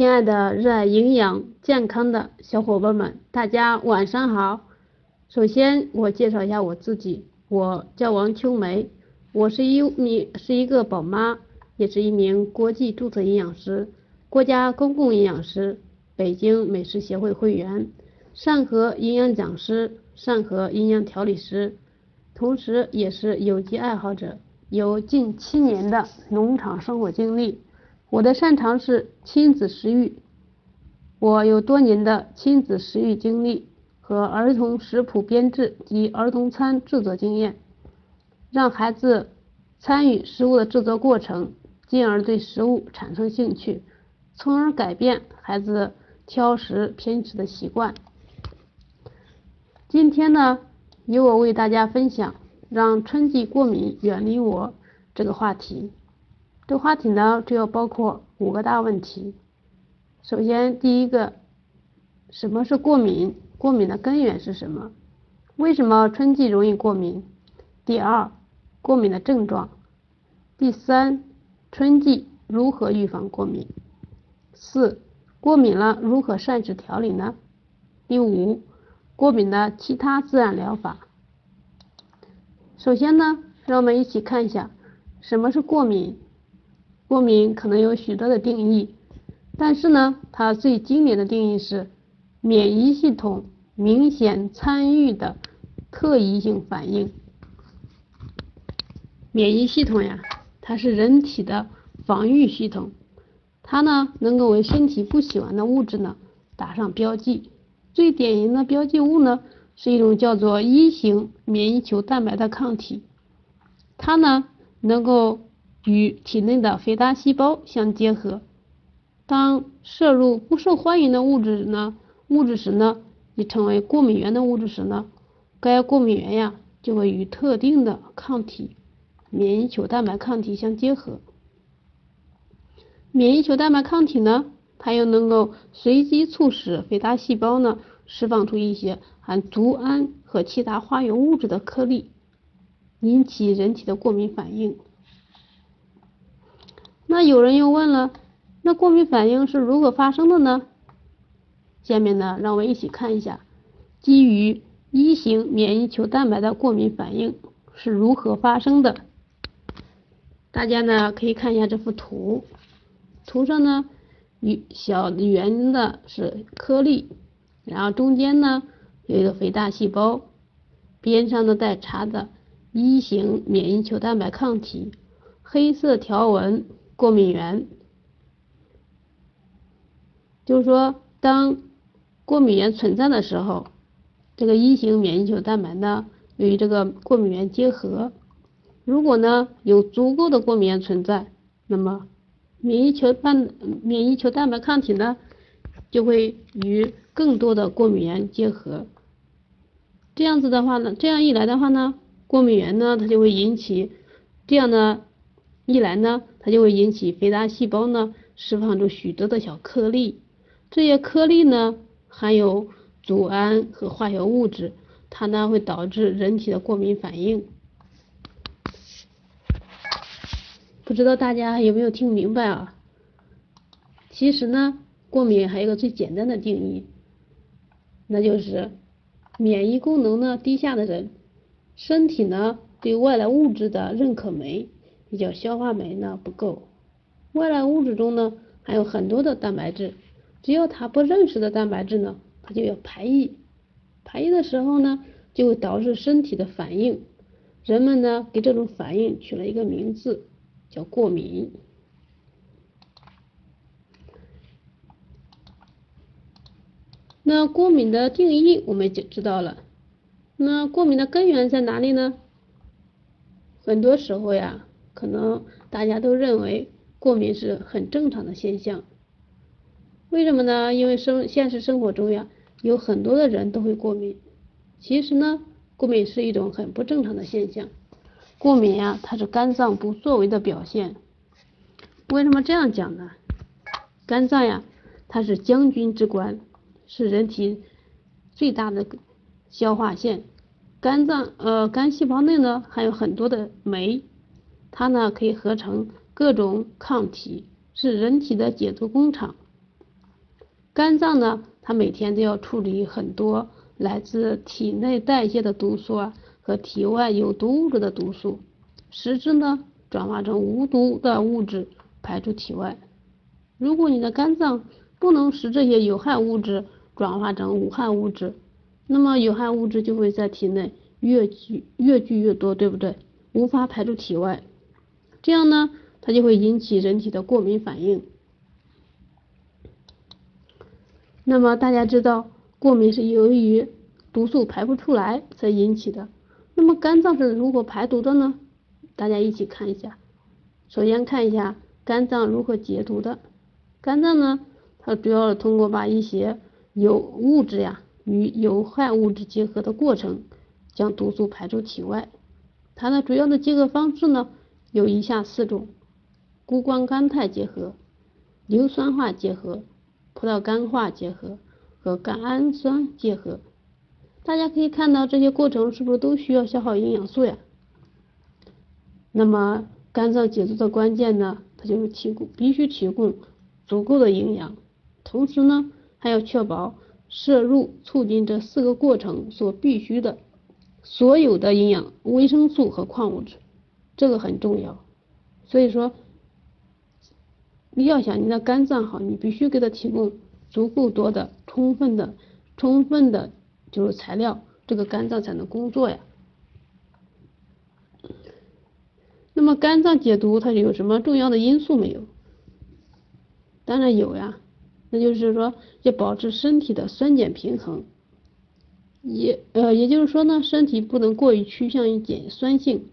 亲爱的热爱营养健康的小伙伴们，大家晚上好。首先，我介绍一下我自己，我叫王秋梅，我是一名是一个宝妈，也是一名国际注册营养师，国家公共营养师，北京美食协会会员，上合营养讲师，上合营养调理师，同时也是有机爱好者，有近七年的农场生活经历。我的擅长是亲子食育，我有多年的亲子食育经历和儿童食谱编制及儿童餐制作经验，让孩子参与食物的制作过程，进而对食物产生兴趣，从而改变孩子挑食偏食的习惯。今天呢，由我为大家分享让春季过敏远离我这个话题。这话题呢，主要包括五个大问题。首先，第一个，什么是过敏？过敏的根源是什么？为什么春季容易过敏？第二，过敏的症状。第三，春季如何预防过敏？四，过敏了如何膳食调理呢？第五，过敏的其他自然疗法。首先呢，让我们一起看一下什么是过敏。过敏可能有许多的定义，但是呢，它最经典的定义是免疫系统明显参与的特异性反应。免疫系统呀，它是人体的防御系统，它呢能够为身体不喜欢的物质呢打上标记。最典型的标记物呢是一种叫做一型免疫球蛋白的抗体，它呢能够。与体内的肥大细胞相结合，当摄入不受欢迎的物质呢物质时呢，已成为过敏原的物质时呢，该过敏原呀就会与特定的抗体免疫球蛋白抗体相结合。免疫球蛋白抗体呢，它又能够随机促使肥大细胞呢释放出一些含组胺和其他化学物质的颗粒，引起人体的过敏反应。那有人又问了，那过敏反应是如何发生的呢？下面呢，让我们一起看一下，基于一型免疫球蛋白的过敏反应是如何发生的。大家呢可以看一下这幅图，图上呢与小圆的是颗粒，然后中间呢有一个肥大细胞，边上呢带叉的一型免疫球蛋白抗体，黑色条纹。过敏原，就是说，当过敏原存在的时候，这个一型免疫球蛋白呢与这个过敏原结合。如果呢有足够的过敏原存在，那么免疫球蛋免疫球蛋白抗体呢就会与更多的过敏原结合。这样子的话呢，这样一来的话呢，过敏原呢它就会引起这样的。一来呢，它就会引起肥大细胞呢释放出许多的小颗粒，这些颗粒呢含有组胺和化学物质，它呢会导致人体的过敏反应。不知道大家有没有听明白啊？其实呢，过敏还有一个最简单的定义，那就是免疫功能呢低下的人，身体呢对外来物质的认可酶。也叫消化酶呢不够，外来物质中呢还有很多的蛋白质，只要它不认识的蛋白质呢，它就要排异，排异的时候呢就会导致身体的反应，人们呢给这种反应取了一个名字叫过敏。那过敏的定义我们就知道了，那过敏的根源在哪里呢？很多时候呀。可能大家都认为过敏是很正常的现象，为什么呢？因为生现实生活中呀，有很多的人都会过敏。其实呢，过敏是一种很不正常的现象。过敏呀，它是肝脏不作为的表现。为什么这样讲呢？肝脏呀，它是将军之官，是人体最大的消化腺。肝脏呃，肝细胞内呢，还有很多的酶。它呢可以合成各种抗体，是人体的解毒工厂。肝脏呢，它每天都要处理很多来自体内代谢的毒素啊和体外有毒物质的毒素，使之呢转化成无毒的物质排出体外。如果你的肝脏不能使这些有害物质转化成无害物质，那么有害物质就会在体内越聚越聚越多，对不对？无法排出体外，这样呢，它就会引起人体的过敏反应。那么大家知道，过敏是由于毒素排不出来才引起的。那么肝脏是如何排毒的呢？大家一起看一下。首先看一下肝脏如何解毒的。肝脏呢，它主要是通过把一些有物质呀与有害物质结合的过程，将毒素排出体外。它的主要的结合方式呢，有以下四种：谷胱甘肽结合、硫酸化结合。葡萄干化结合和甘氨酸结合，大家可以看到这些过程是不是都需要消耗营养素呀？那么肝脏解毒的关键呢，它就是提供必须提供足够的营养，同时呢还要确保摄入促进这四个过程所必须的所有的营养、维生素和矿物质，这个很重要。所以说。你要想你的肝脏好，你必须给它提供足够多的、充分的、充分的，就是材料，这个肝脏才能工作呀。那么肝脏解毒它有什么重要的因素没有？当然有呀，那就是说要保持身体的酸碱平衡，也呃也就是说呢，身体不能过于趋向于碱酸性。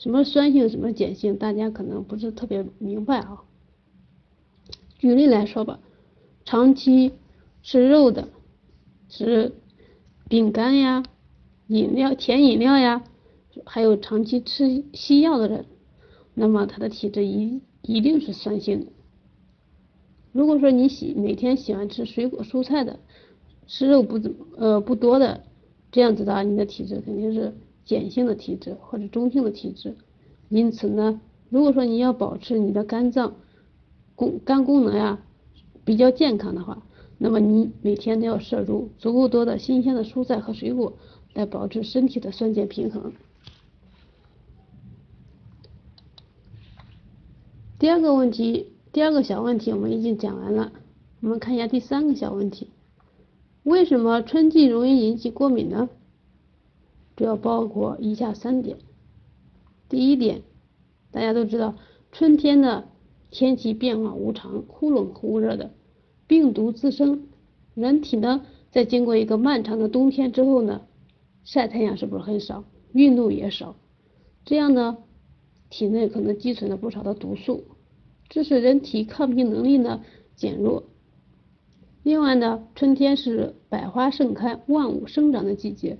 什么酸性，什么碱性，大家可能不是特别明白啊。举例来说吧，长期吃肉的，吃饼干呀、饮料、甜饮料呀，还有长期吃西药的人，那么他的体质一一定是酸性的。如果说你喜每天喜欢吃水果蔬菜的，吃肉不怎么呃不多的，这样子的，你的体质肯定是碱性的体质或者中性的体质。因此呢，如果说你要保持你的肝脏，功肝功能呀比较健康的话，那么你每天都要摄入足够多的新鲜的蔬菜和水果，来保持身体的酸碱平衡。第二个问题，第二个小问题我们已经讲完了，我们看一下第三个小问题，为什么春季容易引起过敏呢？主要包括以下三点。第一点，大家都知道春天的。天气变化无常，忽冷忽热的，病毒滋生，人体呢在经过一个漫长的冬天之后呢，晒太阳是不是很少，运动也少，这样呢，体内可能积存了不少的毒素，致使人体抗病能力呢减弱。另外呢，春天是百花盛开、万物生长的季节，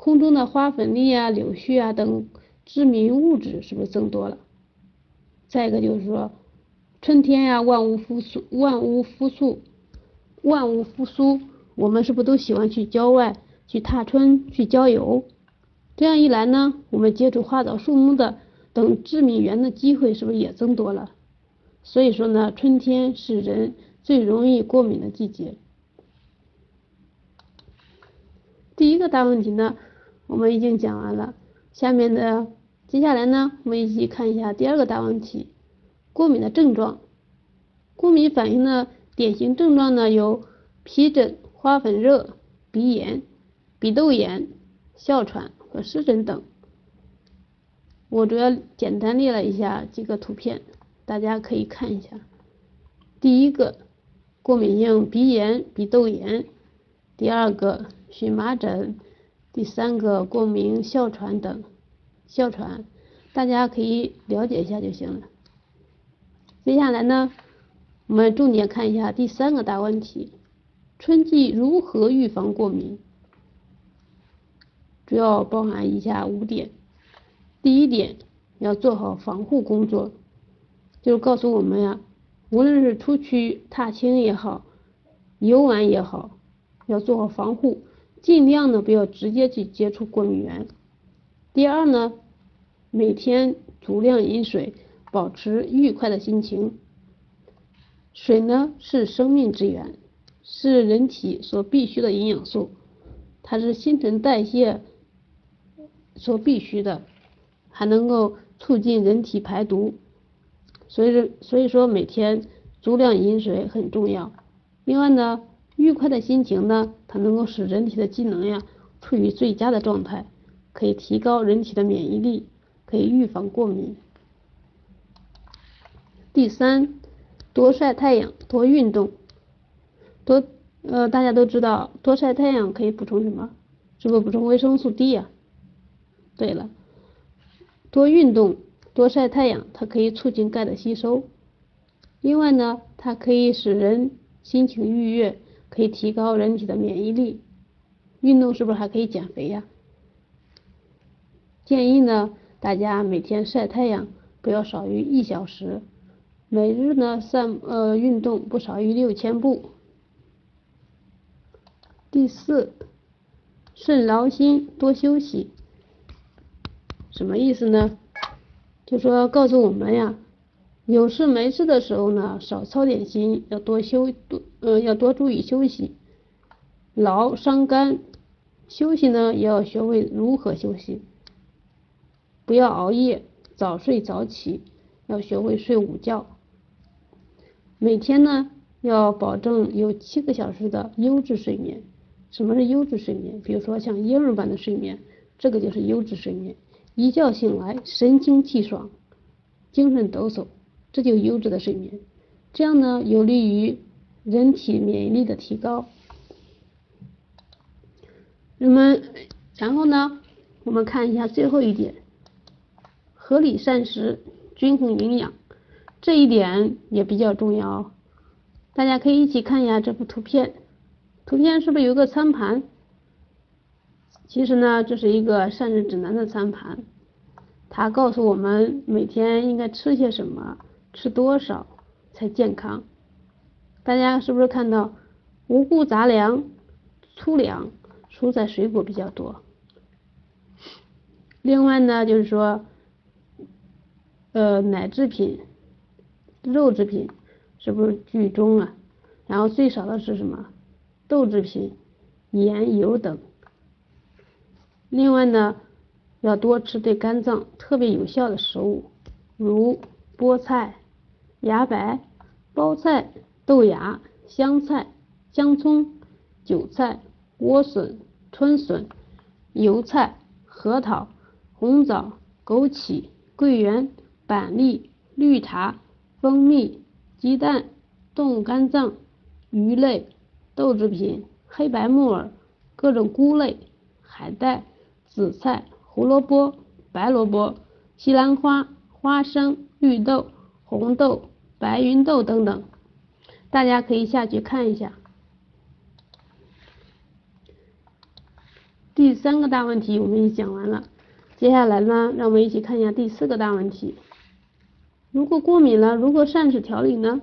空中的花粉粒啊、柳絮啊等致敏物质是不是增多了？再一个就是说，春天呀，万物复苏，万物复苏，万物复苏，我们是不是都喜欢去郊外去踏春去郊游？这样一来呢，我们接触花草树木的等致敏源的机会是不是也增多了？所以说呢，春天是人最容易过敏的季节。第一个大问题呢，我们已经讲完了，下面的。接下来呢，我们一起看一下第二个大问题：过敏的症状。过敏反应的典型症状呢有皮疹、花粉热、鼻炎、鼻窦炎、哮喘和湿疹等。我主要简单列了一下几个图片，大家可以看一下。第一个，过敏性鼻炎、鼻窦炎；第二个，荨麻疹；第三个，过敏哮喘等。哮喘，大家可以了解一下就行了。接下来呢，我们重点看一下第三个大问题：春季如何预防过敏？主要包含以下五点。第一点，要做好防护工作，就是告诉我们呀，无论是出去踏青也好，游玩也好，要做好防护，尽量的不要直接去接触过敏源。第二呢，每天足量饮水，保持愉快的心情。水呢是生命之源，是人体所必需的营养素，它是新陈代谢所必须的，还能够促进人体排毒。所以，所以说每天足量饮水很重要。另外呢，愉快的心情呢，它能够使人体的机能呀处于最佳的状态，可以提高人体的免疫力，可以预防过敏。第三，多晒太阳，多运动，多呃，大家都知道，多晒太阳可以补充什么？是不是补充维生素 D 呀？对了，多运动，多晒太阳，它可以促进钙的吸收。另外呢，它可以使人心情愉悦，可以提高人体的免疫力。运动是不是还可以减肥呀？建议呢，大家每天晒太阳不要少于一小时。每日呢散呃运动不少于六千步。第四，肾劳心多休息，什么意思呢？就说告诉我们呀，有事没事的时候呢，少操点心，要多休多呃要多注意休息。劳伤肝，休息呢也要学会如何休息，不要熬夜，早睡早起，要学会睡午觉。每天呢，要保证有七个小时的优质睡眠。什么是优质睡眠？比如说像婴儿般的睡眠，这个就是优质睡眠。一觉醒来神清气爽，精神抖擞，这就优质的睡眠。这样呢，有利于人体免疫力的提高。那么，然后呢，我们看一下最后一点，合理膳食，均衡营养。这一点也比较重要，大家可以一起看一下这幅图片。图片是不是有个餐盘？其实呢，这是一个膳食指南的餐盘，它告诉我们每天应该吃些什么，吃多少才健康。大家是不是看到五谷杂粮、粗粮、蔬菜水果比较多？另外呢，就是说，呃，奶制品。肉制品是不是居中啊？然后最少的是什么？豆制品、盐、油等。另外呢，要多吃对肝脏特别有效的食物，如菠菜、芽白、包菜、豆芽、香菜、姜葱、韭菜、莴笋、春笋、油菜、核桃、红枣、枸杞、桂圆、板栗、绿茶。蜂蜜、鸡蛋、动物肝脏、鱼类、豆制品、黑白木耳、各种菇类、海带、紫菜、胡萝卜、白萝卜、西兰花、花生、绿豆、红豆、白芸豆等等，大家可以下去看一下。第三个大问题我们已讲完了，接下来呢，让我们一起看一下第四个大问题。如果过敏了，如何膳食调理呢？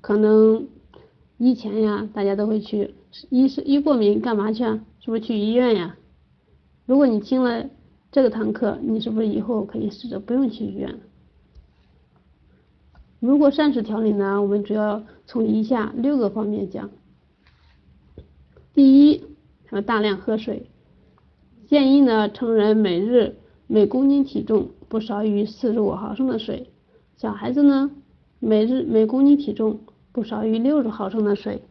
可能以前呀，大家都会去，一是一过敏干嘛去啊？是不是去医院呀？如果你听了这个堂课，你是不是以后可以试着不用去医院了？如果膳食调理呢，我们主要从以下六个方面讲。第一，要大量喝水，建议呢，成人每日每公斤体重不少于四十五毫升的水。小孩子呢，每日每公斤体重不少于六十毫升的水。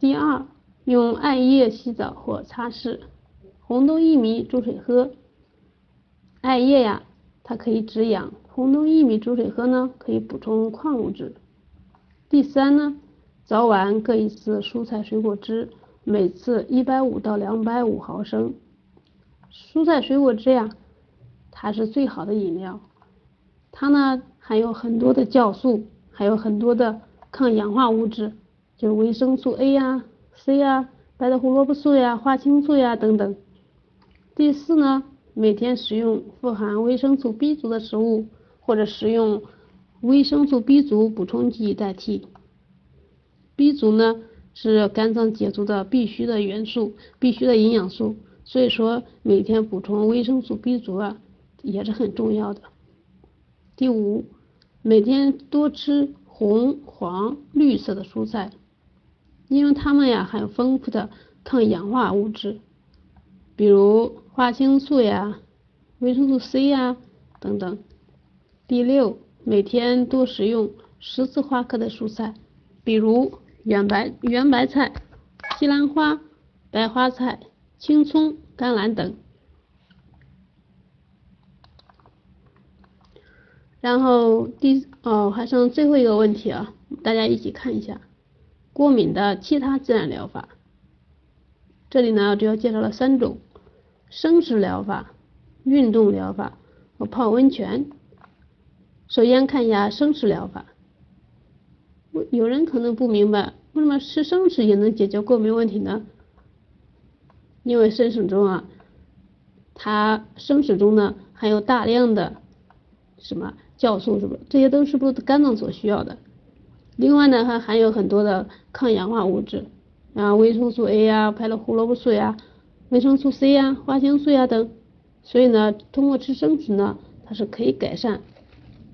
第二，用艾叶洗澡或擦拭，红豆薏米煮水喝。艾叶呀，它可以止痒；红豆薏米煮水喝呢，可以补充矿物质。第三呢，早晚各一次蔬菜水果汁，每次一百五到两百五毫升。蔬菜水果汁呀，它是最好的饮料，它呢。还有很多的酵素，还有很多的抗氧化物质，就是维生素 A 呀、C 呀、白的胡萝卜素呀、花青素呀等等。第四呢，每天食用富含维生素 B 族的食物，或者食用维生素 B 族补充剂代替。B 族呢是肝脏解毒的必须的元素，必须的营养素，所以说每天补充维生素 B 族啊也是很重要的。第五。每天多吃红、黄、绿色的蔬菜，因为它们呀含有丰富的抗氧化物质，比如花青素呀、维生素 C 呀等等。第六，每天多食用十字花科的蔬菜，比如圆白圆白菜、西兰花、白花菜、青葱、甘蓝等。然后第哦还剩最后一个问题啊，大家一起看一下过敏的其他自然疗法。这里呢主要介绍了三种：生食疗法、运动疗法和泡温泉。首先看一下生食疗法，有人可能不明白，为什么吃生食也能解决过敏问题呢？因为生食中啊，它生食中呢含有大量的什么？酵素是不？这些都是不是肝脏所需要的？另外呢，还含有很多的抗氧化物质，啊，维生素 A 呀，拍了胡萝卜素呀，维生素 C 呀，花青素呀等。所以呢，通过吃生食呢，它是可以改善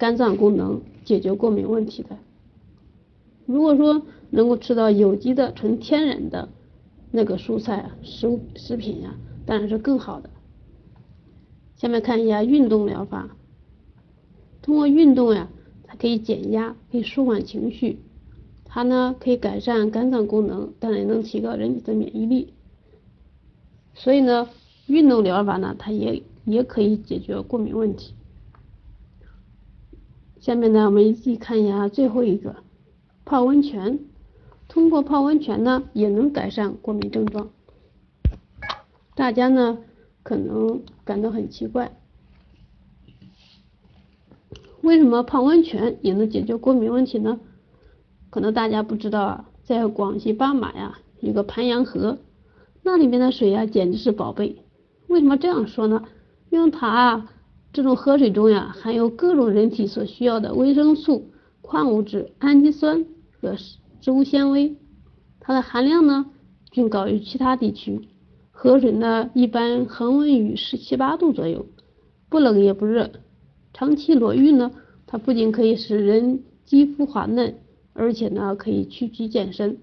肝脏功能，解决过敏问题的。如果说能够吃到有机的、纯天然的那个蔬菜啊，食物食品呀，当然是更好的。下面看一下运动疗法。通过运动呀，它可以减压，可以舒缓情绪，它呢可以改善肝脏功能，当然也能提高人体的免疫力。所以呢，运动疗法呢，它也也可以解决过敏问题。下面呢，我们一起看一下最后一个，泡温泉。通过泡温泉呢，也能改善过敏症状。大家呢可能感到很奇怪。为什么泡温泉也能解决过敏问题呢？可能大家不知道啊，在广西巴马呀，有个盘阳河，那里面的水呀简直是宝贝。为什么这样说呢？因为它啊，这种河水中呀含有各种人体所需要的维生素、矿物质、氨基酸和植物纤维，它的含量呢均高于其他地区。河水呢一般恒温于十七八度左右，不冷也不热。长期裸浴呢，它不仅可以使人肌肤滑嫩，而且呢可以趋吉健身。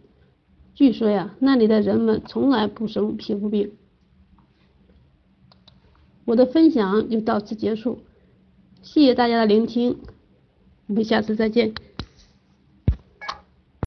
据说呀，那里的人们从来不生皮肤病。我的分享就到此结束，谢谢大家的聆听，我们下次再见。